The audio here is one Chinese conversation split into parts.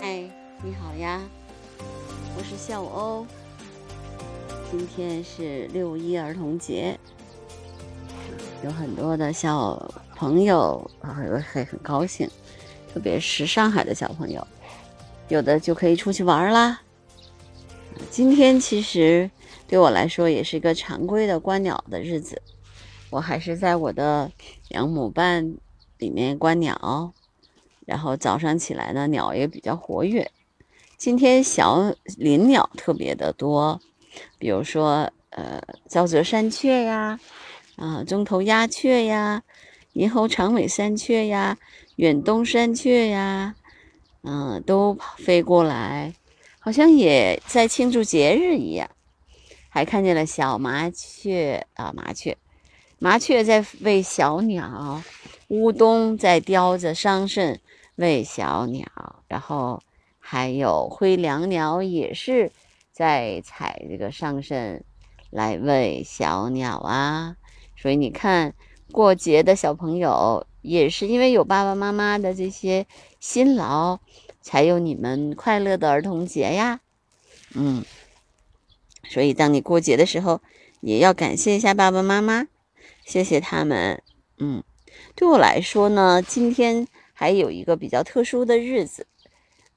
嗨，你好呀，我是笑欧。今天是六一儿童节，有很多的小朋友会很很高兴，特别是上海的小朋友，有的就可以出去玩啦。今天其实对我来说也是一个常规的观鸟的日子，我还是在我的养母班里面观鸟。然后早上起来呢，鸟也比较活跃。今天小林鸟特别的多，比如说呃沼泽山雀呀，啊中头鸦雀呀，银喉长尾山雀呀，远东山雀呀，嗯都飞过来，好像也在庆祝节日一样。还看见了小麻雀啊，麻雀，麻雀在喂小鸟，乌冬在叼着桑葚。喂小鸟，然后还有灰椋鸟也是在采这个桑葚来喂小鸟啊。所以你看，过节的小朋友也是因为有爸爸妈妈的这些辛劳，才有你们快乐的儿童节呀。嗯，所以当你过节的时候，也要感谢一下爸爸妈妈，谢谢他们。嗯，对我来说呢，今天。还有一个比较特殊的日子，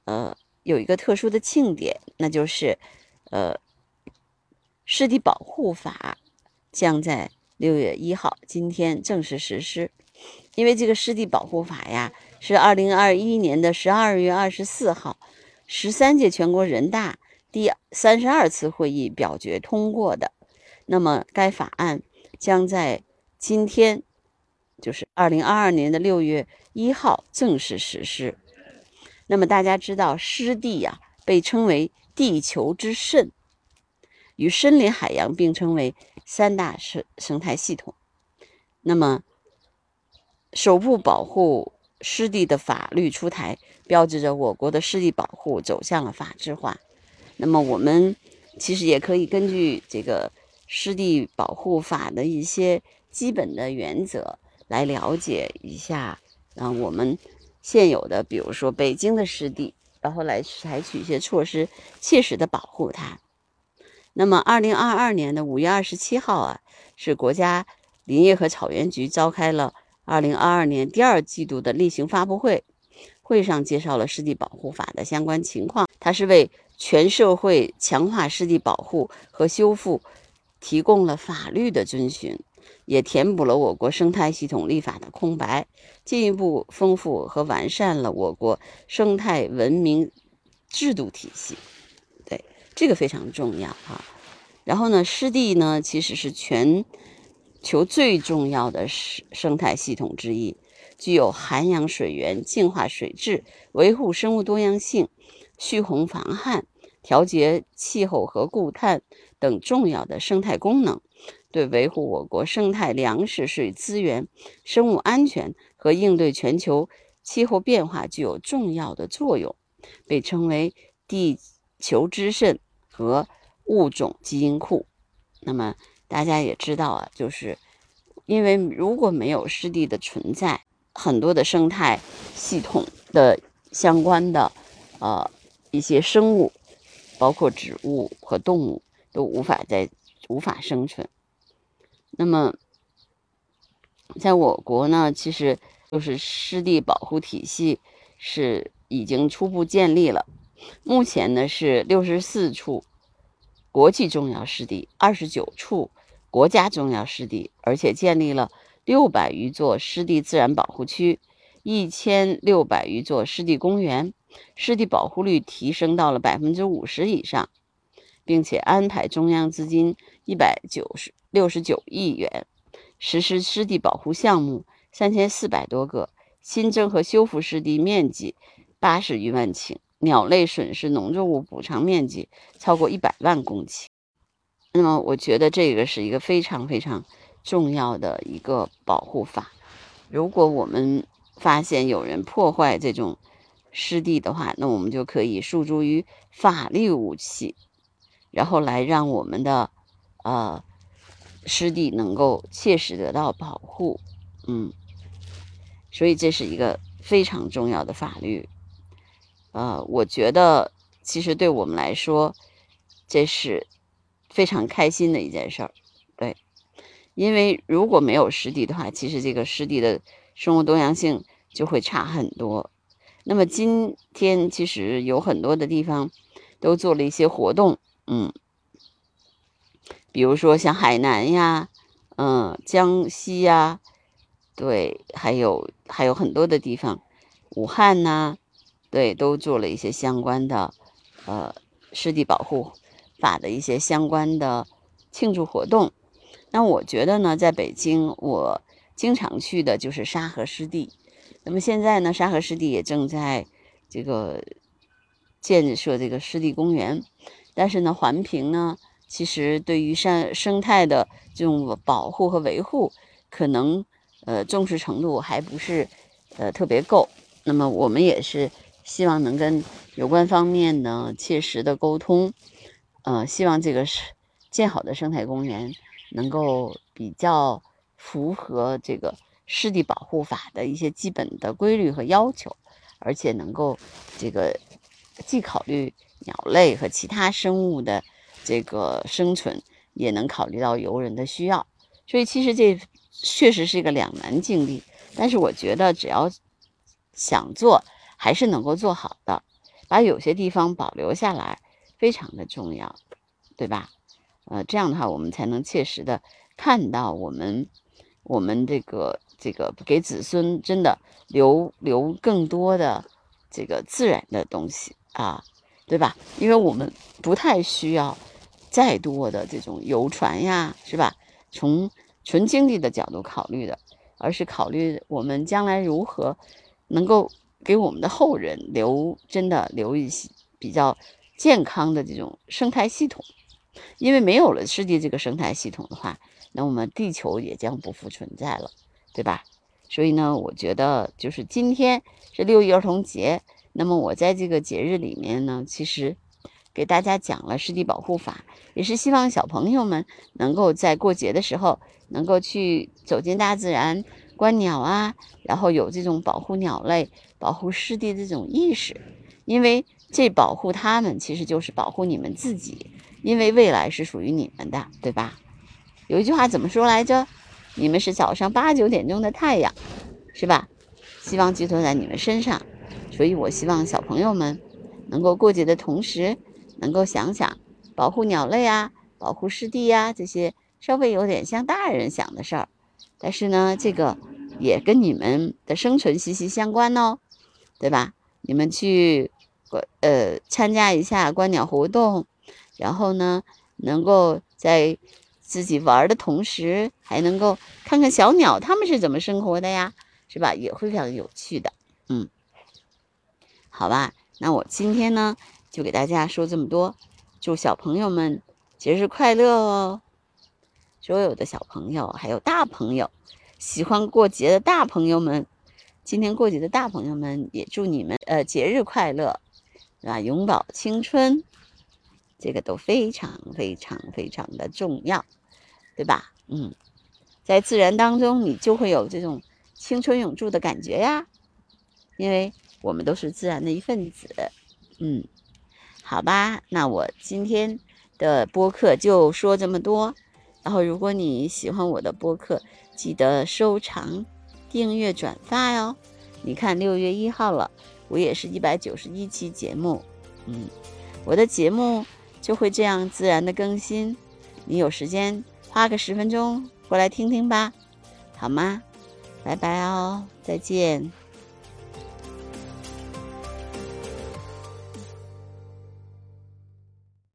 呃，有一个特殊的庆典，那就是，呃，《湿地保护法》将在六月一号今天正式实施。因为这个《湿地保护法》呀，是二零二一年的十二月二十四号，十三届全国人大第三十二次会议表决通过的。那么，该法案将在今天。就是二零二二年的六月一号正式实施。那么大家知道，湿地呀被称为地球之肾，与森林、海洋并称为三大生生态系统。那么，首部保护湿地的法律出台，标志着我国的湿地保护走向了法制化。那么，我们其实也可以根据这个湿地保护法的一些基本的原则。来了解一下，啊，我们现有的，比如说北京的湿地，然后来采取一些措施，切实的保护它。那么，二零二二年的五月二十七号啊，是国家林业和草原局召开了二零二二年第二季度的例行发布会，会上介绍了湿地保护法的相关情况。它是为全社会强化湿地保护和修复提供了法律的遵循。也填补了我国生态系统立法的空白，进一步丰富和完善了我国生态文明制度体系。对，这个非常重要哈。然后呢，湿地呢其实是全球最重要的生生态系统之一，具有涵养水源、净化水质、维护生物多样性、蓄洪防旱、调节气候和固碳等重要的生态功能。对维护我国生态、粮食、水资源、生物安全和应对全球气候变化具有重要的作用，被称为“地球之肾”和物种基因库。那么大家也知道啊，就是因为如果没有湿地的存在，很多的生态系统的相关的呃一些生物，包括植物和动物，都无法在无法生存。那么，在我国呢，其实就是湿地保护体系是已经初步建立了。目前呢是六十四处国际重要湿地，二十九处国家重要湿地，而且建立了六百余座湿地自然保护区，一千六百余座湿地公园，湿地保护率提升到了百分之五十以上，并且安排中央资金一百九十。六十九亿元，实施湿地保护项目三千四百多个，新增和修复湿地面积八十余万顷，鸟类损失农作物补偿面积超过一百万公顷。那么，我觉得这个是一个非常非常重要的一个保护法。如果我们发现有人破坏这种湿地的话，那我们就可以诉诸于法律武器，然后来让我们的呃。湿地能够切实得到保护，嗯，所以这是一个非常重要的法律。呃，我觉得其实对我们来说，这是非常开心的一件事儿。对，因为如果没有湿地的话，其实这个湿地的生物多样性就会差很多。那么今天其实有很多的地方都做了一些活动，嗯，比如说像海南呀，嗯，江西呀，对，还有还有很多的地方，武汉呐。对，都做了一些相关的，呃，湿地保护法的一些相关的庆祝活动。那我觉得呢，在北京，我经常去的就是沙河湿地。那么现在呢，沙河湿地也正在这个建设这个湿地公园。但是呢，环评呢，其实对于生生态的这种保护和维护，可能呃重视程度还不是呃特别够。那么我们也是。希望能跟有关方面呢切实的沟通，呃，希望这个是建好的生态公园能够比较符合这个湿地保护法的一些基本的规律和要求，而且能够这个既考虑鸟类和其他生物的这个生存，也能考虑到游人的需要。所以其实这确实是一个两难境地，但是我觉得只要想做。还是能够做好的，把有些地方保留下来，非常的重要，对吧？呃，这样的话，我们才能切实的看到我们，我们这个这个给子孙真的留留更多的这个自然的东西啊，对吧？因为我们不太需要再多的这种游船呀，是吧？从纯经济的角度考虑的，而是考虑我们将来如何能够。给我们的后人留真的留一些比较健康的这种生态系统，因为没有了湿地这个生态系统的话，那我们地球也将不复存在了，对吧？所以呢，我觉得就是今天是六一儿童节，那么我在这个节日里面呢，其实给大家讲了湿地保护法，也是希望小朋友们能够在过节的时候能够去走进大自然。观鸟啊，然后有这种保护鸟类、保护湿地的这种意识，因为这保护它们其实就是保护你们自己，因为未来是属于你们的，对吧？有一句话怎么说来着？你们是早上八九点钟的太阳，是吧？希望寄托在你们身上，所以我希望小朋友们能够过节的同时，能够想想保护鸟类啊、保护湿地呀这些稍微有点像大人想的事儿。但是呢，这个也跟你们的生存息息相关哦，对吧？你们去呃参加一下观鸟活动，然后呢，能够在自己玩的同时，还能够看看小鸟它们是怎么生活的呀，是吧？也会非常有趣的。嗯，好吧，那我今天呢就给大家说这么多，祝小朋友们节日快乐哦！所有的小朋友，还有大朋友，喜欢过节的大朋友们，今天过节的大朋友们，也祝你们呃节日快乐，对吧？永葆青春，这个都非常非常非常的重要，对吧？嗯，在自然当中，你就会有这种青春永驻的感觉呀，因为我们都是自然的一份子。嗯，好吧，那我今天的播客就说这么多。然后，如果你喜欢我的播客，记得收藏、订阅、转发哟。你看，六月一号了，我也是一百九十一期节目，嗯，我的节目就会这样自然的更新。你有时间花个十分钟过来听听吧，好吗？拜拜哦，再见。